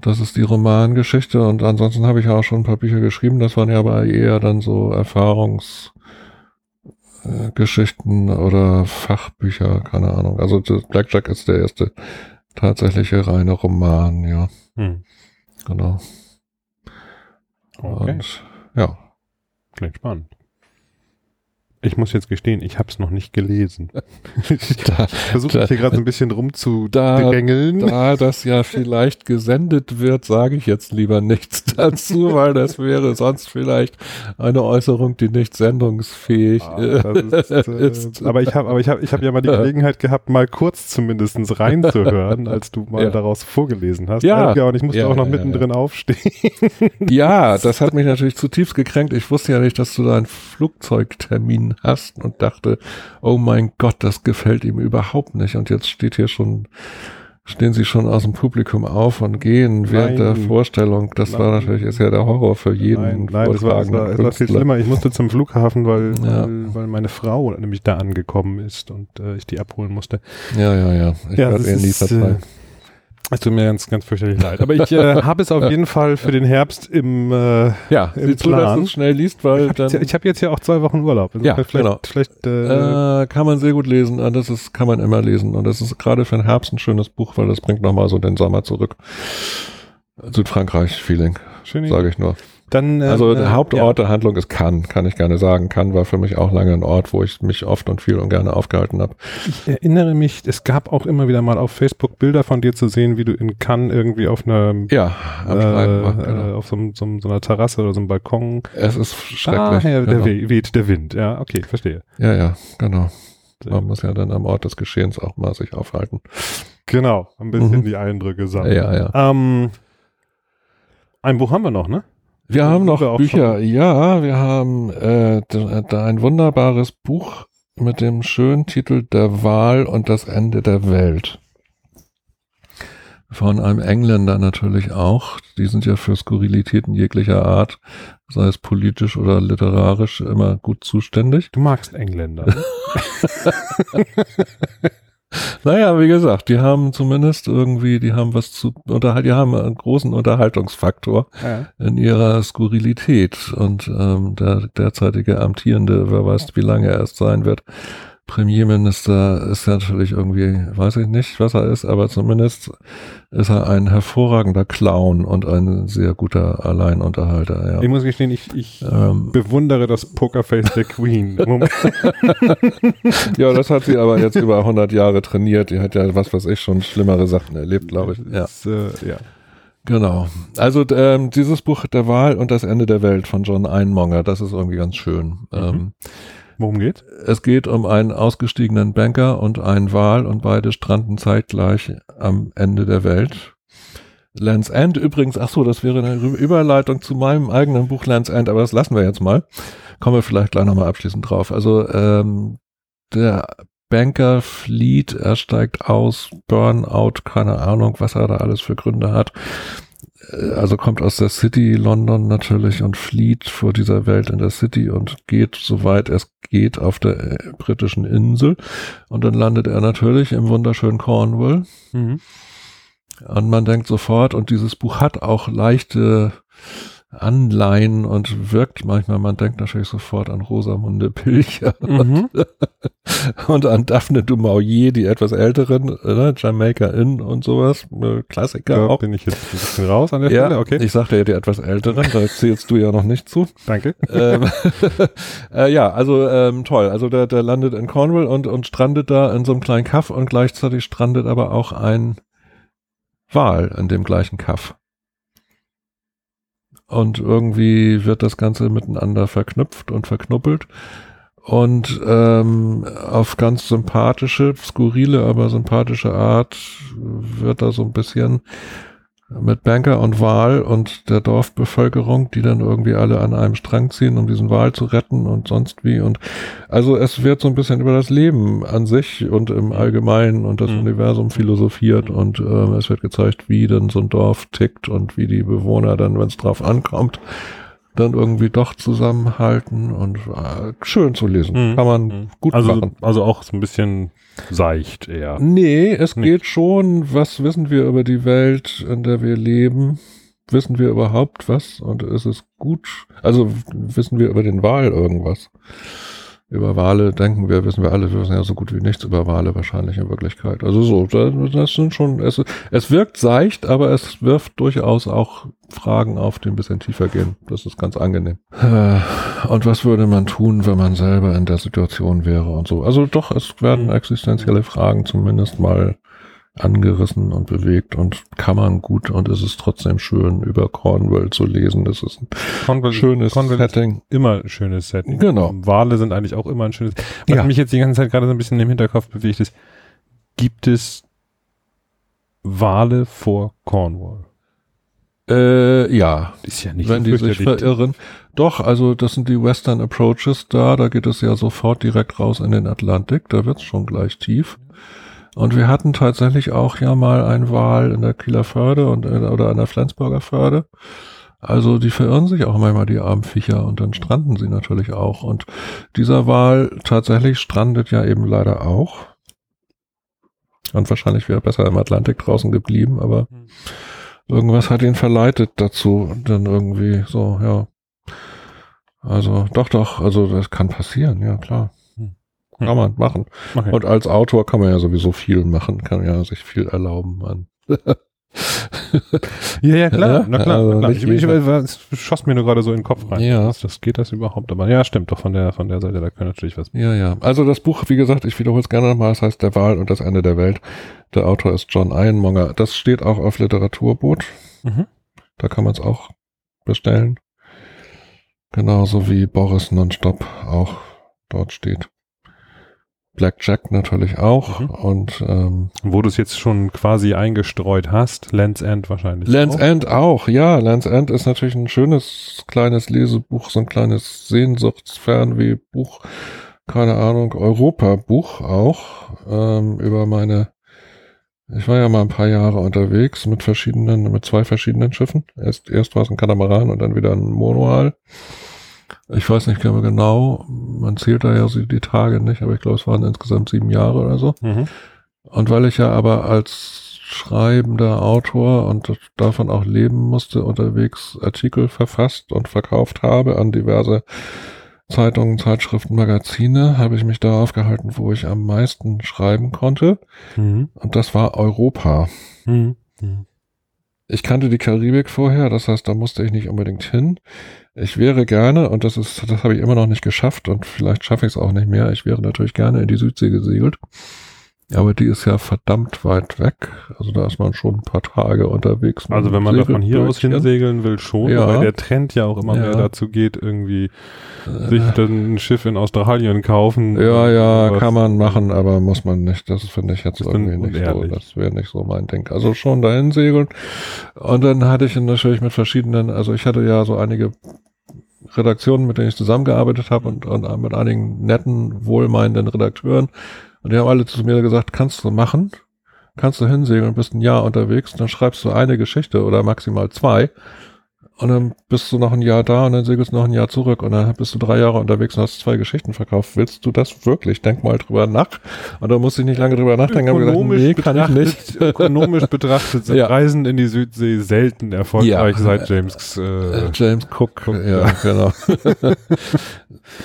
Das ist die Romangeschichte und ansonsten habe ich auch schon ein paar Bücher geschrieben. Das waren ja aber eher dann so Erfahrungsgeschichten äh, oder Fachbücher, keine Ahnung. Also Blackjack ist der erste tatsächliche reine Roman, ja. Hm. Genau. Okay. Und ja. Klingt spannend. Ich muss jetzt gestehen, ich habe es noch nicht gelesen. ich versuche hier gerade so ein bisschen rumzudrängeln. Da, da das ja vielleicht gesendet wird, sage ich jetzt lieber nichts dazu, weil das wäre sonst vielleicht eine Äußerung, die nicht sendungsfähig ah, ist, äh, ist. Aber ich habe aber ich hab, ich hab ja mal die Gelegenheit gehabt, mal kurz zumindest reinzuhören, als du mal ja. daraus vorgelesen hast. Ja. ja und ich musste ja, auch noch mittendrin aufstehen. ja, das hat mich natürlich zutiefst gekränkt. Ich wusste ja nicht, dass du da einen Flugzeugtermin hast und dachte, oh mein Gott, das gefällt ihm überhaupt nicht. Und jetzt steht hier schon, stehen sie schon aus dem Publikum auf und gehen während nein, der Vorstellung. Das nein, war natürlich ist ja der Horror für jeden. Nein, nein das war, das war, das war viel schlimmer. Ich musste zum Flughafen, weil, ja. weil, weil, meine Frau nämlich da angekommen ist und äh, ich die abholen musste. Ja, ja, ja. Ich ja, werde ihr nie verzeihen. Es tut mir ganz, ganz fürchterlich leid. Aber ich äh, habe es auf jeden Fall für den Herbst im äh, Ja, im Plan. zu, dass du es schnell liest, weil ich habe hab jetzt ja auch zwei Wochen Urlaub. Also ja, vielleicht, genau. Vielleicht, äh, äh, kann man sehr gut lesen. Das ist, kann man immer lesen. Und das ist gerade für den Herbst ein schönes Buch, weil das bringt nochmal so den Sommer zurück. Südfrankreich-Feeling, sage ich nur. Dann, äh, also der äh, Hauptort ja. der Handlung ist Cannes, kann ich gerne sagen. Cannes war für mich auch lange ein Ort, wo ich mich oft und viel und gerne aufgehalten habe. Ich erinnere mich, es gab auch immer wieder mal auf Facebook Bilder von dir zu sehen, wie du in Cannes irgendwie auf einer ja, äh, war, genau. auf so, so, so, einer Terrasse oder so einem Balkon. Es ist schrecklich. Ah, ja, genau. der weht der Wind. Ja, okay, verstehe. Ja, ja, genau. Man muss ja dann am Ort des Geschehens auch mal sich aufhalten. Genau, ein bisschen mhm. die Eindrücke sammeln. Ja, ja. Ähm, ein Buch haben wir noch, ne? Wir haben noch Bücher. Schon. Ja, wir haben äh, da ein wunderbares Buch mit dem schönen Titel Der Wahl und das Ende der Welt. Von einem Engländer natürlich auch. Die sind ja für Skurrilitäten jeglicher Art, sei es politisch oder literarisch, immer gut zuständig. Du magst Engländer. Ne? Naja, wie gesagt, die haben zumindest irgendwie, die haben was zu, unterhalt, die haben einen großen Unterhaltungsfaktor ja. in ihrer Skurrilität. Und ähm, der derzeitige amtierende, wer weiß, wie lange er erst sein wird, Premierminister ist natürlich irgendwie, weiß ich nicht, was er ist, aber zumindest ist er ein hervorragender Clown und ein sehr guter Alleinunterhalter. Ja. Ich muss gestehen, ich, ich ähm, bewundere das Pokerface der Queen. ja, das hat sie aber jetzt über 100 Jahre trainiert. Die hat ja, was weiß ich, schon schlimmere Sachen erlebt, glaube ich. Ja. Ist, äh, ja. Genau. Also ähm, dieses Buch Der Wahl und das Ende der Welt von John Einmonger, das ist irgendwie ganz schön. Mhm. Ähm, Worum geht? Es geht um einen ausgestiegenen Banker und einen Wal und beide stranden zeitgleich am Ende der Welt. Lance End übrigens, ach so, das wäre eine Überleitung zu meinem eigenen Buch Lance End, aber das lassen wir jetzt mal. Kommen wir vielleicht gleich nochmal abschließend drauf. Also ähm, der Banker flieht, er steigt aus, Burnout, keine Ahnung, was er da alles für Gründe hat also kommt aus der City London natürlich und flieht vor dieser Welt in der City und geht, soweit es geht, auf der äh, britischen Insel. Und dann landet er natürlich im wunderschönen Cornwall. Mhm. Und man denkt sofort, und dieses Buch hat auch leichte Anleihen und wirkt manchmal, man denkt natürlich sofort an Rosamunde Pilcher mhm. und, und, an Daphne du Maurier, die etwas älteren, ne, Jamaica Inn und sowas, äh, Klassiker da auch. bin ich jetzt ein bisschen raus an der ja, Stelle, okay. Ich sagte ja die etwas älteren, da zählst du ja noch nicht zu. Danke. Ähm, äh, ja, also ähm, toll, also der, der landet in Cornwall und, und strandet da in so einem kleinen Kaff und gleichzeitig strandet aber auch ein Wal in dem gleichen Kaff und irgendwie wird das Ganze miteinander verknüpft und verknuppelt. Und ähm, auf ganz sympathische, skurrile, aber sympathische Art wird da so ein bisschen mit Banker und Wahl und der Dorfbevölkerung, die dann irgendwie alle an einem Strang ziehen, um diesen Wahl zu retten und sonst wie. Und also es wird so ein bisschen über das Leben an sich und im Allgemeinen und das mhm. Universum philosophiert und äh, es wird gezeigt, wie denn so ein Dorf tickt und wie die Bewohner dann, wenn es drauf ankommt, dann irgendwie doch zusammenhalten und äh, schön zu lesen. Mhm. Kann man mhm. gut also, machen. Also auch so ein bisschen seicht eher. Nee, es Nicht. geht schon, was wissen wir über die Welt, in der wir leben? Wissen wir überhaupt was? Und ist es gut? Also wissen wir über den Wahl irgendwas? Über Wale denken wir, wissen wir alle, wir wissen ja so gut wie nichts über Wale wahrscheinlich in Wirklichkeit. Also so, das sind schon, es, es wirkt seicht, aber es wirft durchaus auch Fragen auf, die ein bisschen tiefer gehen. Das ist ganz angenehm. Äh, und was würde man tun, wenn man selber in der Situation wäre und so? Also doch, es werden mhm. existenzielle Fragen zumindest mal angerissen und bewegt und kann man gut und es ist trotzdem schön, über Cornwall zu lesen. Das ist ein Cornwall, schönes Cornwall Setting. immer ein schönes Setting. Genau. Wale sind eigentlich auch immer ein schönes. Was ja. mich jetzt die ganze Zeit gerade so ein bisschen im Hinterkopf bewegt ist, gibt es Wale vor Cornwall? Äh, ja. Ist ja nicht Wenn die sich verirren. Doch, also das sind die Western Approaches da, da geht es ja sofort direkt raus in den Atlantik, da wird's schon gleich tief. Und wir hatten tatsächlich auch ja mal ein Wahl in der Kieler Förde und, äh, oder an der Flensburger Förde. Also die verirren sich auch manchmal die armen Viecher und dann stranden sie natürlich auch. Und dieser Wal tatsächlich strandet ja eben leider auch. Und wahrscheinlich wäre besser im Atlantik draußen geblieben, aber hm. irgendwas hat ihn verleitet dazu. dann irgendwie so, ja. Also doch, doch, also das kann passieren, ja klar. Hm. Kann man machen. Okay. Und als Autor kann man ja sowieso viel machen, kann ja sich viel erlauben, Mann. ja, ja, klar, na klar. Also na klar. Ich, ich, ich, schoss mir nur gerade so in den Kopf rein. Ja. Das, das geht das überhaupt? Aber ja, stimmt doch von der, von der Seite, da können natürlich was. Ja, ja. Also das Buch, wie gesagt, ich wiederhole es gerne nochmal, das heißt Der Wahl und das Ende der Welt. Der Autor ist John Ironmonger. Das steht auch auf Literaturboot. Mhm. Da kann man es auch bestellen. Genauso wie Boris Nonstop auch dort steht. Blackjack natürlich auch. Mhm. Und ähm, wo du es jetzt schon quasi eingestreut hast, Land's End wahrscheinlich. Land's auch. End auch, ja. Land's End ist natürlich ein schönes kleines Lesebuch, so ein kleines Sehnsuchtsfernweh-Buch, keine Ahnung, Europa-Buch auch, ähm, über meine ich war ja mal ein paar Jahre unterwegs mit verschiedenen, mit zwei verschiedenen Schiffen. Erst, erst war es ein Katamaran und dann wieder ein Monoal. Ich weiß nicht genau, man zählt da ja so die Tage nicht, aber ich glaube, es waren insgesamt sieben Jahre oder so. Mhm. Und weil ich ja aber als schreibender Autor und davon auch leben musste, unterwegs Artikel verfasst und verkauft habe an diverse Zeitungen, Zeitschriften, Magazine, habe ich mich da aufgehalten, wo ich am meisten schreiben konnte. Mhm. Und das war Europa. Mhm. mhm. Ich kannte die Karibik vorher, das heißt, da musste ich nicht unbedingt hin. Ich wäre gerne, und das ist, das habe ich immer noch nicht geschafft und vielleicht schaffe ich es auch nicht mehr, ich wäre natürlich gerne in die Südsee gesegelt. Aber die ist ja verdammt weit weg. Also da ist man schon ein paar Tage unterwegs. Also wenn man da von hier aus hinsegeln will, schon, ja. weil der Trend ja auch immer ja. mehr dazu geht, irgendwie äh. sich dann ein Schiff in Australien kaufen. Ja, ja, kann man machen, aber muss man nicht. Das finde ich jetzt irgendwie nicht unehrlich. so. Das wäre nicht so mein Ding. Also schon dahin segeln. Und dann hatte ich natürlich mit verschiedenen, also ich hatte ja so einige Redaktionen, mit denen ich zusammengearbeitet habe und, und mit einigen netten, wohlmeinenden Redakteuren, und die haben alle zu mir gesagt, kannst du machen, kannst du hinsegeln, bist ein Jahr unterwegs, dann schreibst du eine Geschichte oder maximal zwei und dann bist du noch ein Jahr da und dann segelst du noch ein Jahr zurück und dann bist du drei Jahre unterwegs und hast zwei Geschichten verkauft. Willst du das wirklich? Denk mal drüber nach. Und da musste ich nicht lange drüber nachdenken. Ökonomisch gesagt, nee, kann ich nicht. Ökonomisch betrachtet sind ja. Reisen in die Südsee selten erfolgreich ja. seit James äh, James Cook. Cook ja, ja, genau.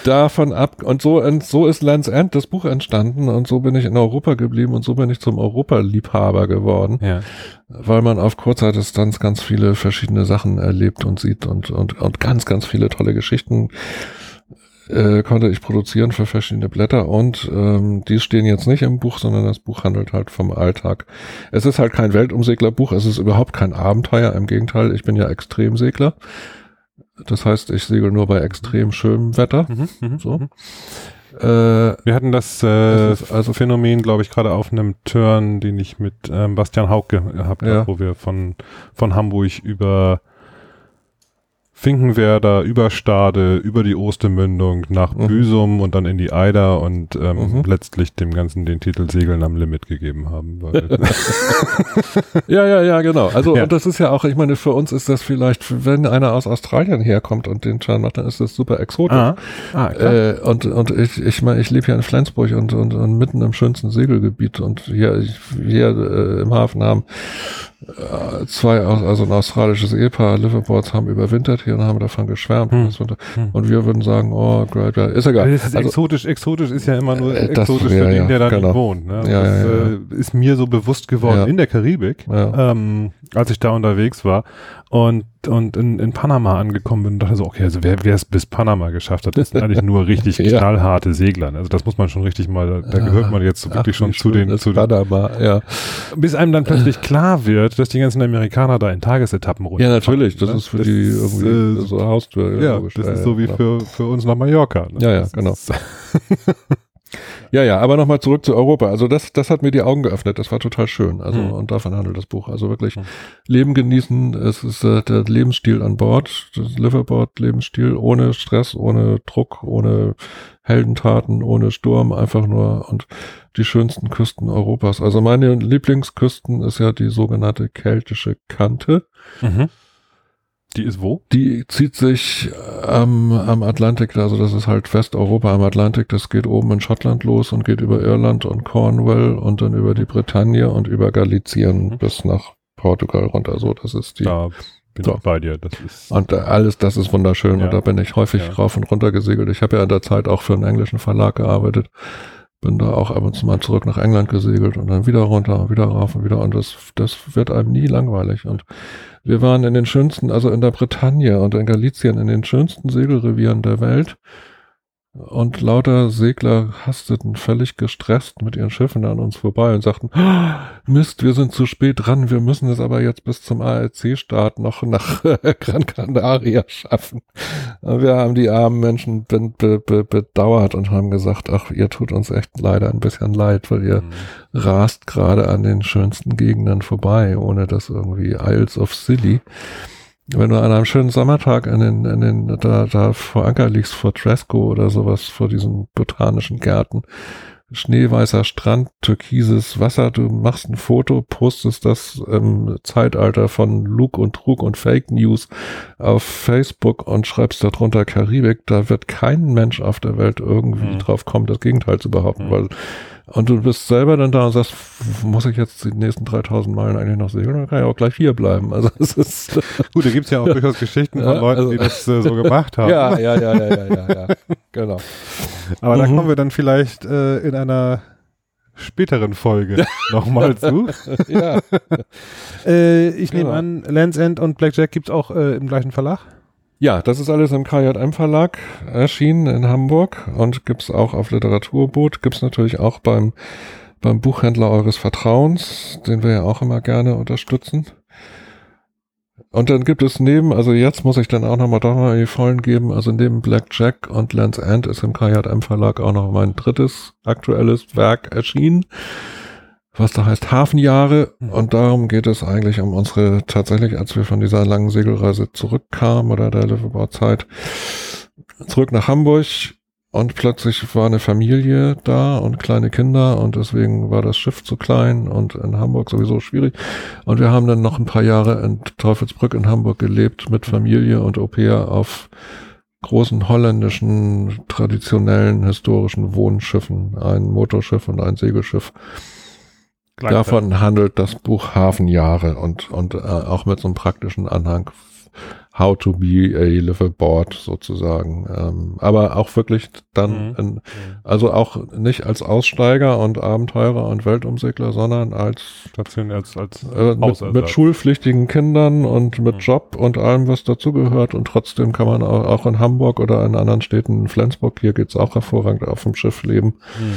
Davon ab und so so ist Lands End das Buch entstanden und so bin ich in Europa geblieben und so bin ich zum Europaliebhaber geworden. Ja weil man auf kurzer Distanz ganz viele verschiedene Sachen erlebt und sieht und, und, und ganz, ganz viele tolle Geschichten äh, konnte ich produzieren für verschiedene Blätter und ähm, die stehen jetzt nicht im Buch, sondern das Buch handelt halt vom Alltag. Es ist halt kein Weltumseglerbuch, es ist überhaupt kein Abenteuer, im Gegenteil, ich bin ja Extremsegler. Das heißt, ich segel nur bei extrem schönem Wetter. Mhm, mhm so. Äh, Wir hatten das, äh, also Phänomen, glaube ich, gerade auf einem Turn, den ich mit ähm, Bastian Hauke gehabt habe, ja. wo wir von, von Hamburg über Finkenwerder, über Stade, über die Ostermündung nach mhm. Büsum und dann in die Eider und ähm, mhm. letztlich dem Ganzen den Titel Segeln am Limit gegeben haben. ja, ja, ja, genau. Also ja. und das ist ja auch, ich meine, für uns ist das vielleicht, wenn einer aus Australien herkommt und den Turn macht, dann ist das super exotisch. Ah. Ah, äh, und und ich, ich meine, ich lebe hier in Flensburg und, und, und mitten im schönsten Segelgebiet und hier, hier äh, im Hafen haben äh, zwei, also ein australisches Ehepaar, Liverboards, haben überwintert hier und haben davon geschwärmt. Hm. hm. Und wir würden sagen, oh, great, ja, ist egal. Das ist also, exotisch, exotisch ist ja immer nur äh, exotisch für den, der da genau. nicht wohnt. Ne? Ja, das ja, äh, ist mir so bewusst geworden in der Karibik, ähm, als ich da unterwegs war und und in, in Panama angekommen bin und dachte so, okay, also wer, es bis Panama geschafft hat, das sind eigentlich nur richtig ja. knallharte Segler. Also das muss man schon richtig mal, da ja. gehört man jetzt so wirklich Ach, schon zu den, zu Panama, ja. Bis einem dann plötzlich klar wird, dass die ganzen Amerikaner da in Tagesetappen runter. Ja, natürlich, das ne? ist für das die irgendwie ist, so Haustür. Ja, das ist so wie für, für uns nach Mallorca. Ne? Ja, ja, genau. Ja, ja, aber nochmal zurück zu Europa. Also das, das hat mir die Augen geöffnet. Das war total schön. Also mhm. und davon handelt das Buch. Also wirklich mhm. Leben genießen. Es ist äh, der Lebensstil an Bord, das Liverboard-Lebensstil ohne Stress, ohne Druck, ohne Heldentaten, ohne Sturm, einfach nur und die schönsten Küsten Europas. Also meine Lieblingsküsten ist ja die sogenannte keltische Kante. Mhm. Die ist wo? Die zieht sich am, am Atlantik, also das ist halt Westeuropa am Atlantik, das geht oben in Schottland los und geht über Irland und Cornwall und dann über die Bretagne und über Galizien mhm. bis nach Portugal runter. So, das ist die. Da bin so. ich bei dir. Das ist und alles, das ist wunderschön ja. und da bin ich häufig ja. rauf und runter gesegelt. Ich habe ja in der Zeit auch für einen englischen Verlag gearbeitet bin da auch ab und zu mal zurück nach England gesegelt und dann wieder runter, wieder rauf und wieder und das, das wird einem nie langweilig und wir waren in den schönsten, also in der Bretagne und in Galizien, in den schönsten Segelrevieren der Welt. Und lauter Segler hasteten völlig gestresst mit ihren Schiffen an uns vorbei und sagten, oh, Mist, wir sind zu spät dran, wir müssen es aber jetzt bis zum ARC-Start noch nach Gran Canaria schaffen. Und wir haben die armen Menschen be be be bedauert und haben gesagt, ach, ihr tut uns echt leider ein bisschen leid, weil ihr mhm. rast gerade an den schönsten Gegenden vorbei, ohne dass irgendwie Isles of Scilly wenn du an einem schönen Sommertag in den, in den, da, da vor Anker liegst, vor Tresco oder sowas, vor diesen botanischen Gärten, schneeweißer Strand, türkises Wasser, du machst ein Foto, postest das im Zeitalter von Lug und Trug und Fake News auf Facebook und schreibst darunter Karibik, da wird kein Mensch auf der Welt irgendwie mhm. drauf kommen, das Gegenteil zu behaupten, mhm. weil und du bist selber dann da und sagst, muss ich jetzt die nächsten 3000 Meilen eigentlich noch segeln? Dann kann ich auch gleich hier bleiben. Also es ist gut, da gibt's ja auch durchaus Geschichten von Leuten, also, die das äh, so gemacht haben. Ja, ja, ja, ja, ja, ja, ja. genau. Aber mhm. da kommen wir dann vielleicht äh, in einer späteren Folge nochmal zu. ja. äh, ich genau. nehme an, Lands End und Blackjack gibt's auch äh, im gleichen Verlag? Ja, das ist alles im KJM Verlag erschienen in Hamburg und gibt's auch auf Literaturboot, gibt's natürlich auch beim, beim Buchhändler eures Vertrauens, den wir ja auch immer gerne unterstützen. Und dann gibt es neben, also jetzt muss ich dann auch nochmal doch mal die Vollen geben, also neben Black Jack und Lance End ist im KJM Verlag auch noch mein drittes aktuelles Werk erschienen was da heißt Hafenjahre. Mhm. Und darum geht es eigentlich um unsere, tatsächlich, als wir von dieser langen Segelreise zurückkamen oder der Liverpool Zeit, zurück nach Hamburg und plötzlich war eine Familie da und kleine Kinder und deswegen war das Schiff zu klein und in Hamburg sowieso schwierig. Und wir haben dann noch ein paar Jahre in Teufelsbrück in Hamburg gelebt mit Familie und Au auf großen holländischen, traditionellen, historischen Wohnschiffen. Ein Motorschiff und ein Segelschiff. Davon handelt das Buch Hafenjahre und, und äh, auch mit so einem praktischen Anhang How to be a liveaboard sozusagen. Ähm, aber auch wirklich dann, mhm. in, also auch nicht als Aussteiger und Abenteurer und Weltumsegler, sondern als, als, als äh, mit, mit, schulpflichtigen Kindern und mit mhm. Job und allem, was dazugehört. Und trotzdem kann man auch, auch, in Hamburg oder in anderen Städten, in Flensburg, hier geht's auch hervorragend auf dem Schiff leben. Mhm.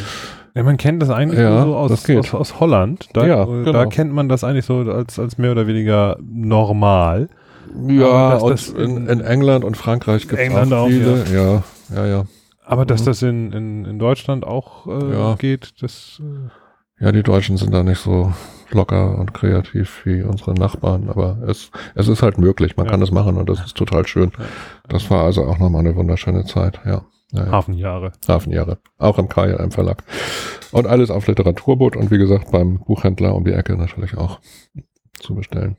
Ja, man kennt das eigentlich ja, so aus, aus, aus, Holland. Da, ja, genau. da kennt man das eigentlich so als, als mehr oder weniger normal. Ja, und das in, in, England und Frankreich gibt es auch viele. Auch, ja. ja, ja, ja. Aber dass mhm. das in, in, in Deutschland auch äh, ja. geht, das. Äh ja, die Deutschen sind da nicht so locker und kreativ wie unsere Nachbarn, aber es, es ist halt möglich, man ja. kann das machen und das ist total schön. Das war also auch nochmal eine wunderschöne Zeit, ja. Ja, ja. Hafenjahre. Hafenjahre. Auch im KLM Verlag. Und alles auf Literaturboot und wie gesagt beim Buchhändler um die Ecke natürlich auch zu bestellen.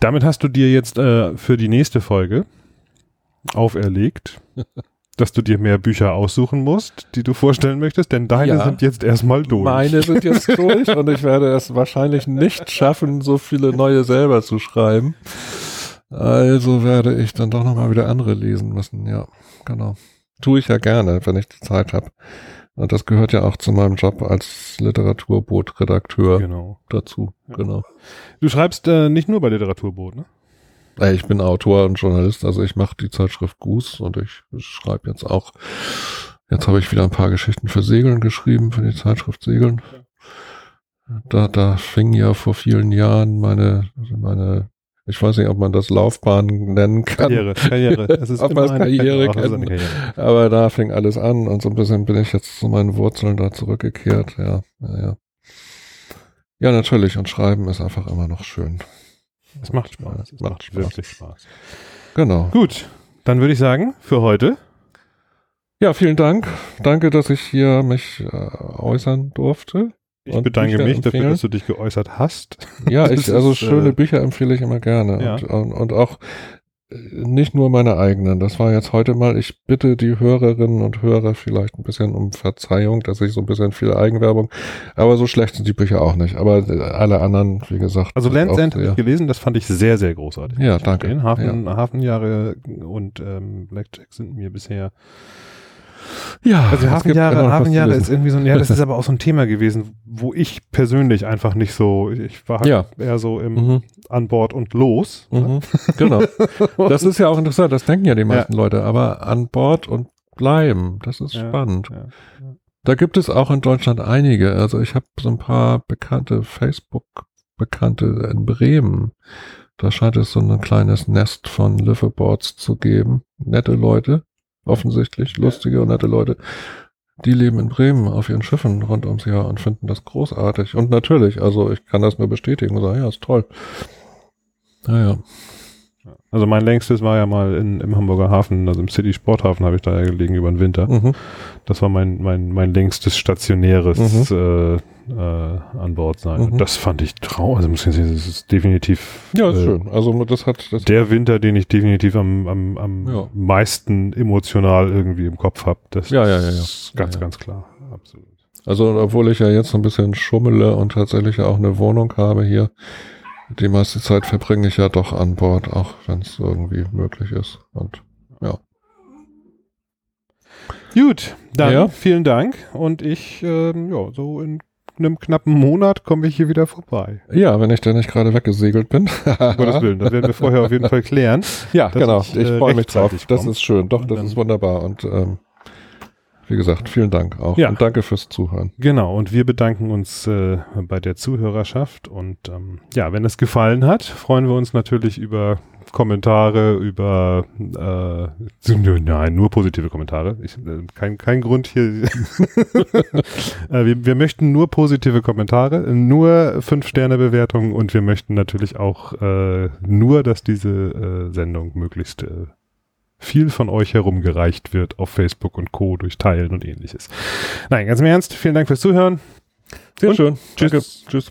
Damit hast du dir jetzt äh, für die nächste Folge auferlegt, dass du dir mehr Bücher aussuchen musst, die du vorstellen möchtest, denn deine ja, sind jetzt erstmal durch. Meine sind jetzt durch und ich werde es wahrscheinlich nicht schaffen, so viele neue selber zu schreiben. Also werde ich dann doch nochmal wieder andere lesen müssen, ja, genau. Tue ich ja gerne, wenn ich die Zeit habe. Und das gehört ja auch zu meinem Job als Literaturboot-Redakteur genau. dazu. Ja. Genau. Du schreibst äh, nicht nur bei Literaturboot, ne? Ich bin Autor und Journalist, also ich mache die Zeitschrift Goose und ich schreibe jetzt auch, jetzt habe ich wieder ein paar Geschichten für Segeln geschrieben, für die Zeitschrift Segeln. Da, da fing ja vor vielen Jahren meine, meine ich weiß nicht, ob man das Laufbahn nennen kann. Karriere, Karriere. Es ist ob man es Karriere kennt. Aber da fing alles an und so ein bisschen bin ich jetzt zu meinen Wurzeln da zurückgekehrt. Ja, ja, ja. Ja, natürlich. Und Schreiben ist einfach immer noch schön. Es macht Spaß. Es macht, Spaß. wirklich Spaß. Genau. Gut. Dann würde ich sagen, für heute. Ja, vielen Dank. Danke, dass ich hier mich äh, äußern durfte. Ich bedanke Bücher mich empfehlen. dafür, dass du dich geäußert hast. Ja, ich, also ist, schöne äh, Bücher empfehle ich immer gerne. Ja. Und, und, und, auch äh, nicht nur meine eigenen. Das war jetzt heute mal, ich bitte die Hörerinnen und Hörer vielleicht ein bisschen um Verzeihung, dass ich so ein bisschen viel Eigenwerbung, aber so schlecht sind die Bücher auch nicht. Aber äh, alle anderen, wie gesagt. Also Land's End habe ich gelesen, das fand ich sehr, sehr großartig. Ja, danke. Hafen, ja. Hafenjahre und ähm, Blackjack sind mir bisher ja, also Hafenjahre, Hafenjahre ist irgendwie so ein, ja, das ist aber auch so ein Thema gewesen, wo ich persönlich einfach nicht so, ich war halt ja. eher so im mhm. an Bord und los. Mhm. Genau. Das ist ja auch interessant, das denken ja die meisten ja. Leute, aber an Bord und bleiben, das ist ja. spannend. Da gibt es auch in Deutschland einige. Also ich habe so ein paar bekannte Facebook-Bekannte in Bremen. Da scheint es so ein kleines Nest von Liveaboards zu geben. Nette Leute offensichtlich, lustige und nette Leute. Die leben in Bremen auf ihren Schiffen rund ums Jahr und finden das großartig. Und natürlich, also ich kann das nur bestätigen und sagen, ja, ist toll. Naja. Also mein längstes war ja mal in, im Hamburger Hafen, also im City Sporthafen habe ich da gelegen über den Winter. Mhm. Das war mein, mein, mein längstes stationäres mhm. äh, äh, an Bord sein. Mhm. Das fand ich traurig. Also muss ich sagen, das ist definitiv. Ja, ist äh, schön. Also das hat das der Winter, den ich definitiv am, am, am ja. meisten emotional irgendwie im Kopf habe. Das ja, ja, ja, ja. ist ganz, ja, ganz klar. Absolut. Also obwohl ich ja jetzt so ein bisschen schummele und tatsächlich auch eine Wohnung habe hier, die meiste Zeit verbringe ich ja doch an Bord, auch wenn es irgendwie möglich ist. Und ja. Gut, dann ja. vielen Dank und ich, ähm, ja, so in einem knappen Monat komme ich hier wieder vorbei. Ja, wenn ich denn nicht gerade weggesegelt bin. um Gottes Willen, das werden wir vorher auf jeden Fall klären. Ja, genau. Ich, ich äh, freue mich drauf. Das ist schön. Doch, das ist wunderbar. Und ähm, wie gesagt, vielen Dank auch. Ja. Und danke fürs Zuhören. Genau, und wir bedanken uns äh, bei der Zuhörerschaft. Und ähm, ja, wenn es gefallen hat, freuen wir uns natürlich über Kommentare, über äh, nein, nur positive Kommentare. Ich, äh, kein, kein Grund hier. äh, wir, wir möchten nur positive Kommentare, nur Fünf-Sterne-Bewertungen und wir möchten natürlich auch äh, nur, dass diese äh, Sendung möglichst äh, viel von euch herumgereicht wird auf Facebook und Co. durch Teilen und ähnliches. Nein, ganz im Ernst, vielen Dank fürs Zuhören. Sehr und schön. Tschüss. Danke. Tschüss.